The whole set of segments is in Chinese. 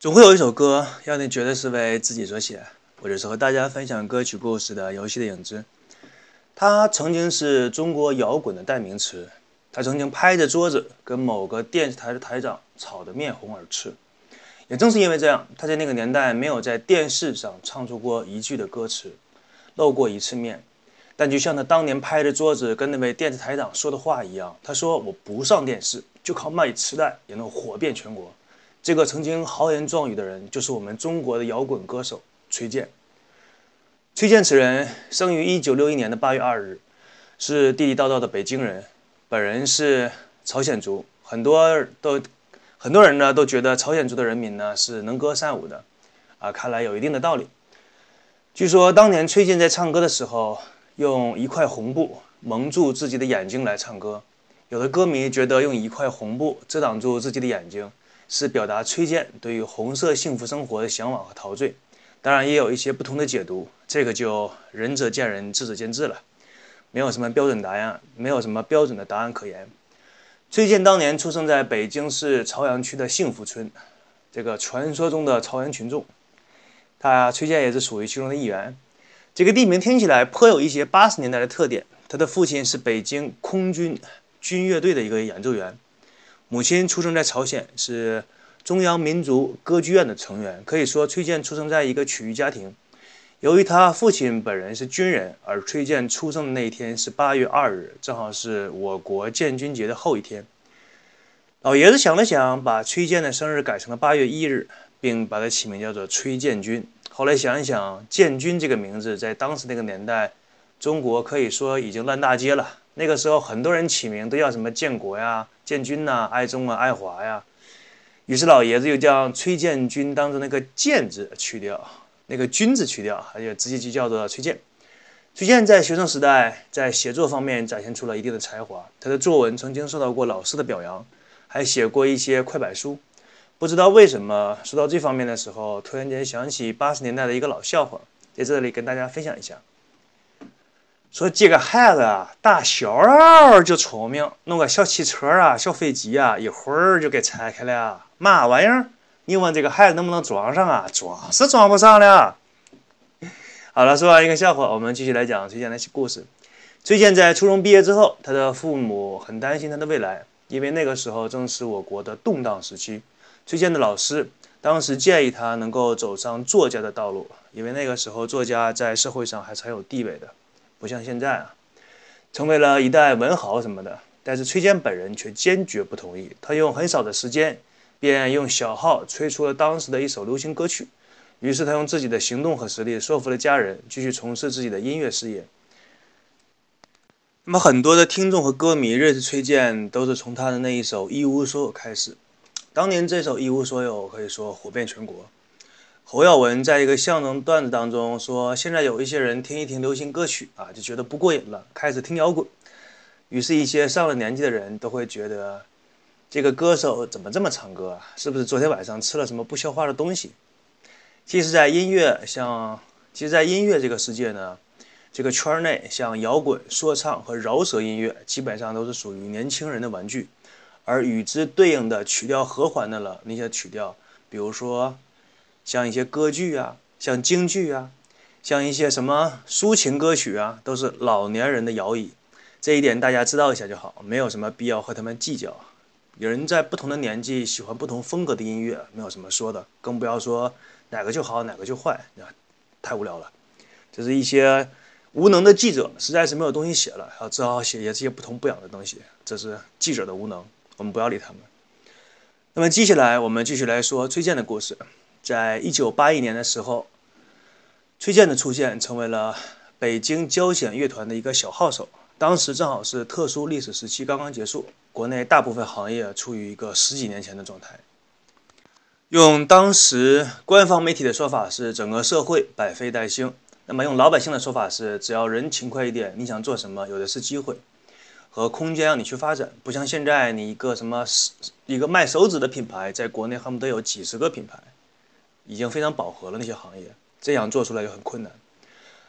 总会有一首歌让你觉得是为自己所写。或者是和大家分享歌曲故事的《游戏的影子》。它曾经是中国摇滚的代名词。他曾经拍着桌子跟某个电视台的台长吵得面红耳赤。也正是因为这样，他在那个年代没有在电视上唱出过一句的歌词，露过一次面。但就像他当年拍着桌子跟那位电视台长说的话一样，他说：“我不上电视，就靠卖磁带也能火遍全国。”这个曾经豪言壮语的人，就是我们中国的摇滚歌手崔健。崔健此人生于一九六一年的八月二日，是地地道道的北京人，本人是朝鲜族。很多都很多人呢都觉得朝鲜族的人民呢是能歌善舞的，啊，看来有一定的道理。据说当年崔健在唱歌的时候，用一块红布蒙住自己的眼睛来唱歌。有的歌迷觉得用一块红布遮挡住自己的眼睛。是表达崔健对于红色幸福生活的向往和陶醉，当然也有一些不同的解读，这个就仁者见仁，智者见智了，没有什么标准答案，没有什么标准的答案可言。崔健当年出生在北京市朝阳区的幸福村，这个传说中的朝阳群众，他崔健也是属于其中的一员。这个地名听起来颇有一些八十年代的特点。他的父亲是北京空军军乐队的一个演奏员。母亲出生在朝鲜，是中央民族歌剧院的成员。可以说，崔健出生在一个曲艺家庭。由于他父亲本人是军人，而崔健出生的那一天是八月二日，正好是我国建军节的后一天。老爷子想了想，把崔健的生日改成了八月一日，并把他起名叫做崔建军。后来想一想，建军这个名字在当时那个年代，中国可以说已经烂大街了。那个时候，很多人起名都叫什么建国呀。建军呐，爱忠啊，爱华呀。于是老爷子又将崔建军当中那个“建”字去掉，那个“军”字去掉，而且直接就叫做崔健。崔健在学生时代在写作方面展现出了一定的才华，他的作文曾经受到过老师的表扬，还写过一些快板书。不知道为什么说到这方面的时候，突然间想起八十年代的一个老笑话，在这里跟大家分享一下。说这个孩子啊，打小就聪明，弄个小汽车啊、小飞机啊，一会儿就给拆开了。嘛玩意儿？你问这个孩子能不能装上啊？装是装不上了。好了，说完一个笑话，我们继续来讲崔健的故事。崔健在初中毕业之后，他的父母很担心他的未来，因为那个时候正是我国的动荡时期。崔健的老师当时建议他能够走上作家的道路，因为那个时候作家在社会上还是很有地位的。不像现在啊，成为了一代文豪什么的。但是崔健本人却坚决不同意。他用很少的时间，便用小号吹出了当时的一首流行歌曲。于是他用自己的行动和实力说服了家人，继续从事自己的音乐事业。那么很多的听众和歌迷认识崔健，都是从他的那一首《一无所有》开始。当年这首《一无所有》可以说火遍全国。侯耀文在一个相声段子当中说：“现在有一些人听一听流行歌曲啊，就觉得不过瘾了，开始听摇滚。于是，一些上了年纪的人都会觉得，这个歌手怎么这么唱歌啊？是不是昨天晚上吃了什么不消化的东西？”其实，在音乐像，其实，在音乐这个世界呢，这个圈内，像摇滚、说唱和饶舌音乐，基本上都是属于年轻人的玩具。而与之对应的曲调和缓的了那些曲调，比如说。像一些歌剧啊，像京剧啊，像一些什么抒情歌曲啊，都是老年人的摇椅。这一点大家知道一下就好，没有什么必要和他们计较。有人在不同的年纪喜欢不同风格的音乐，没有什么说的，更不要说哪个就好，哪个就坏啊，太无聊了。这是一些无能的记者，实在是没有东西写了，要只好写一些这些不痛不痒的东西。这是记者的无能，我们不要理他们。那么接下来我们继续来说崔健的故事。在一九八一年的时候，崔健的出现成为了北京交响乐团的一个小号手。当时正好是特殊历史时期刚刚结束，国内大部分行业处于一个十几年前的状态。用当时官方媒体的说法是，整个社会百废待兴。那么用老百姓的说法是，只要人勤快一点，你想做什么，有的是机会和空间让你去发展。不像现在，你一个什么一个卖手指的品牌，在国内恨不得有几十个品牌。已经非常饱和了，那些行业这样做出来就很困难。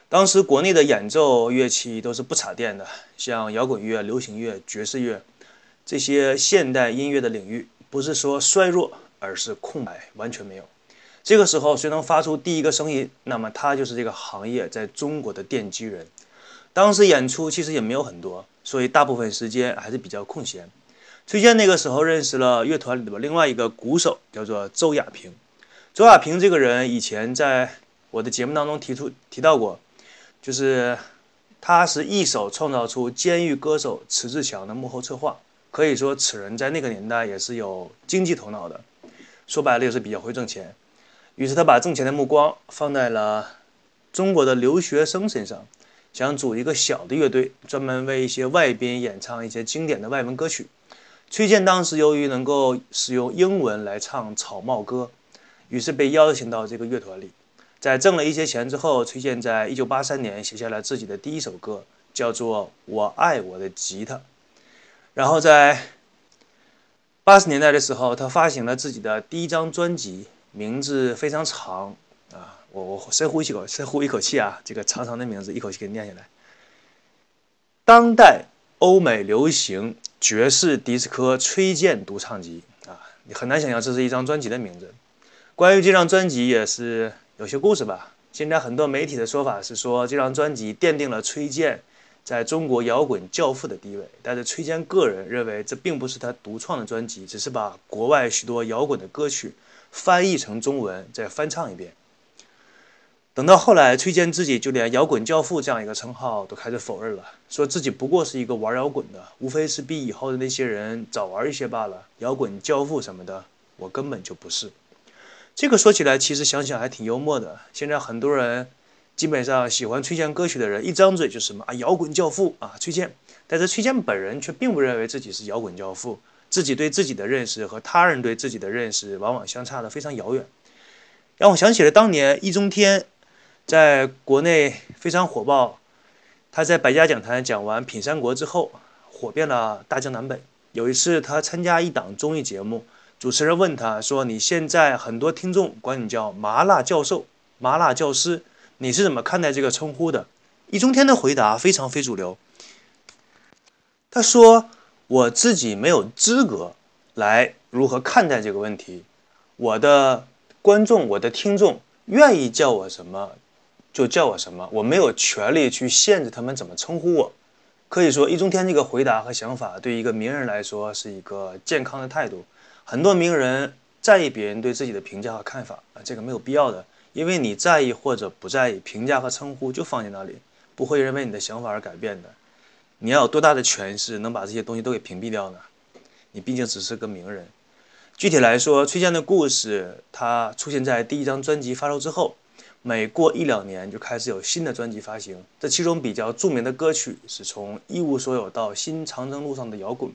当时国内的演奏乐器都是不插电的，像摇滚乐、流行乐、爵士乐这些现代音乐的领域，不是说衰弱，而是空白，完全没有。这个时候谁能发出第一个声音，那么他就是这个行业在中国的奠基人。当时演出其实也没有很多，所以大部分时间还是比较空闲。崔健那个时候认识了乐团里的另外一个鼓手，叫做周亚平。周亚平这个人以前在我的节目当中提出提到过，就是他是一手创造出监狱歌手迟志强的幕后策划，可以说此人在那个年代也是有经济头脑的，说白了也是比较会挣钱。于是他把挣钱的目光放在了中国的留学生身上。想组一个小的乐队，专门为一些外宾演唱一些经典的外文歌曲。崔健当时由于能够使用英文来唱草帽歌，于是被邀请到这个乐团里。在挣了一些钱之后，崔健在一九八三年写下了自己的第一首歌，叫做《我爱我的吉他》。然后在八十年代的时候，他发行了自己的第一张专辑，名字非常长啊。我我深呼一口，深呼一口气啊！这个长长的名字，一口气给念下来。当代欧美流行爵士迪斯科崔健独唱集啊，你很难想象这是一张专辑的名字。关于这张专辑也是有些故事吧。现在很多媒体的说法是说，这张专辑奠定了崔健在中国摇滚教父的地位。但是崔健个人认为，这并不是他独创的专辑，只是把国外许多摇滚的歌曲翻译成中文再翻唱一遍。等到后来，崔健自己就连“摇滚教父”这样一个称号都开始否认了，说自己不过是一个玩摇滚的，无非是比以后的那些人早玩一些罢了。摇滚教父什么的，我根本就不是。这个说起来，其实想想还挺幽默的。现在很多人基本上喜欢崔健歌曲的人，一张嘴就是什么啊，摇滚教父啊，崔健。但是崔健本人却并不认为自己是摇滚教父，自己对自己的认识和他人对自己的认识往往相差的非常遥远，让我想起了当年易中天。在国内非常火爆，他在百家讲坛讲完《品三国》之后，火遍了大江南北。有一次，他参加一档综艺节目，主持人问他说：“你现在很多听众管你叫麻辣教授、麻辣教师，你是怎么看待这个称呼的？”易中天的回答非常非主流，他说：“我自己没有资格来如何看待这个问题，我的观众、我的听众愿意叫我什么。”就叫我什么，我没有权利去限制他们怎么称呼我。可以说，易中天这个回答和想法，对一个名人来说是一个健康的态度。很多名人在意别人对自己的评价和看法啊，这个没有必要的，因为你在意或者不在意，评价和称呼就放在那里，不会因为你的想法而改变的。你要有多大的权势，能把这些东西都给屏蔽掉呢？你毕竟只是个名人。具体来说，崔健的故事，他出现在第一张专辑发售之后。每过一两年就开始有新的专辑发行，这其中比较著名的歌曲是从一无所有到新长征路上的摇滚，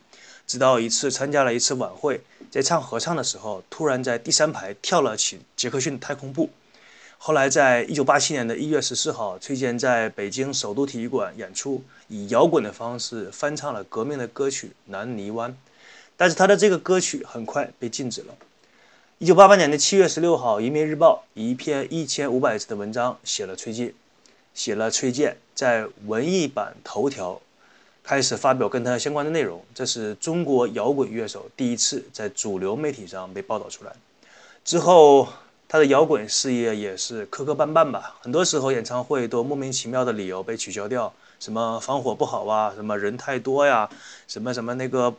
直到一次参加了一次晚会，在唱合唱的时候，突然在第三排跳了起杰克逊太空步。后来在一九八七年的一月十四号，崔健在北京首都体育馆演出，以摇滚的方式翻唱了革命的歌曲《南泥湾》，但是他的这个歌曲很快被禁止了。一九八八年的七月十六号，《人民日报》以一篇一千五百字的文章写了崔健，写了崔健在文艺版头条开始发表跟他相关的内容。这是中国摇滚乐手第一次在主流媒体上被报道出来。之后，他的摇滚事业也是磕磕绊绊吧。很多时候，演唱会都莫名其妙的理由被取消掉，什么防火不好啊，什么人太多呀，什么什么那个。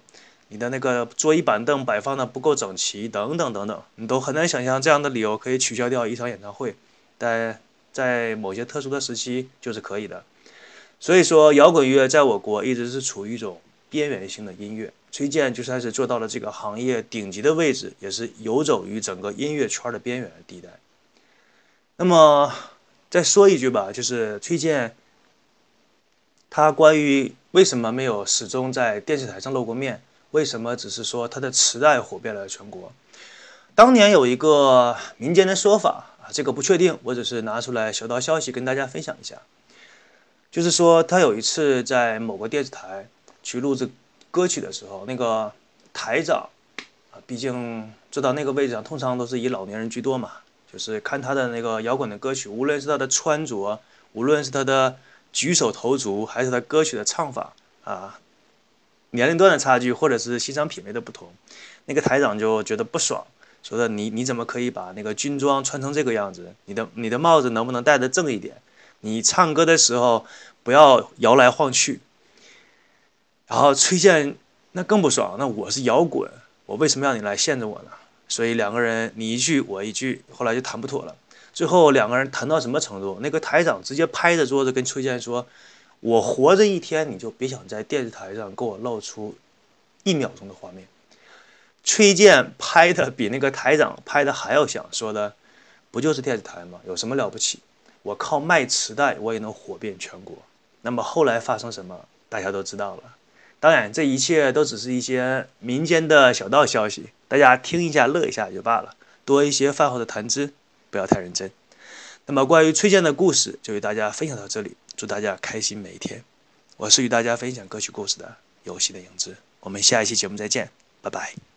你的那个桌椅板凳摆放的不够整齐，等等等等，你都很难想象这样的理由可以取消掉一场演唱会，但在某些特殊的时期就是可以的。所以说，摇滚乐在我国一直是处于一种边缘性的音乐。崔健就算是做到了这个行业顶级的位置，也是游走于整个音乐圈的边缘地带。那么再说一句吧，就是崔健，他关于为什么没有始终在电视台上露过面？为什么只是说他的磁带火遍了全国？当年有一个民间的说法啊，这个不确定，我只是拿出来小道消息跟大家分享一下。就是说他有一次在某个电视台去录制歌曲的时候，那个台长啊，毕竟坐到那个位置上，通常都是以老年人居多嘛，就是看他的那个摇滚的歌曲，无论是他的穿着，无论是他的举手投足，还是他歌曲的唱法啊。年龄段的差距，或者是欣赏品味的不同，那个台长就觉得不爽，说的你你怎么可以把那个军装穿成这个样子？你的你的帽子能不能戴得正一点？你唱歌的时候不要摇来晃去。然后崔健那更不爽，那我是摇滚，我为什么让你来限制我呢？所以两个人你一句我一句，后来就谈不妥了。最后两个人谈到什么程度？那个台长直接拍着桌子跟崔健说：“我活着一天，你就别想在电视台上给我露出一秒钟的画面。”崔健拍的比那个台长拍的还要响，说的不就是电视台吗？有什么了不起？我靠卖磁带我也能火遍全国。那么后来发生什么，大家都知道了。当然，这一切都只是一些民间的小道消息，大家听一下乐一下就罢了，多一些饭后的谈资，不要太认真。那么关于崔健的故事就与大家分享到这里，祝大家开心每一天。我是与大家分享歌曲故事的游戏的影子，我们下一期节目再见，拜拜。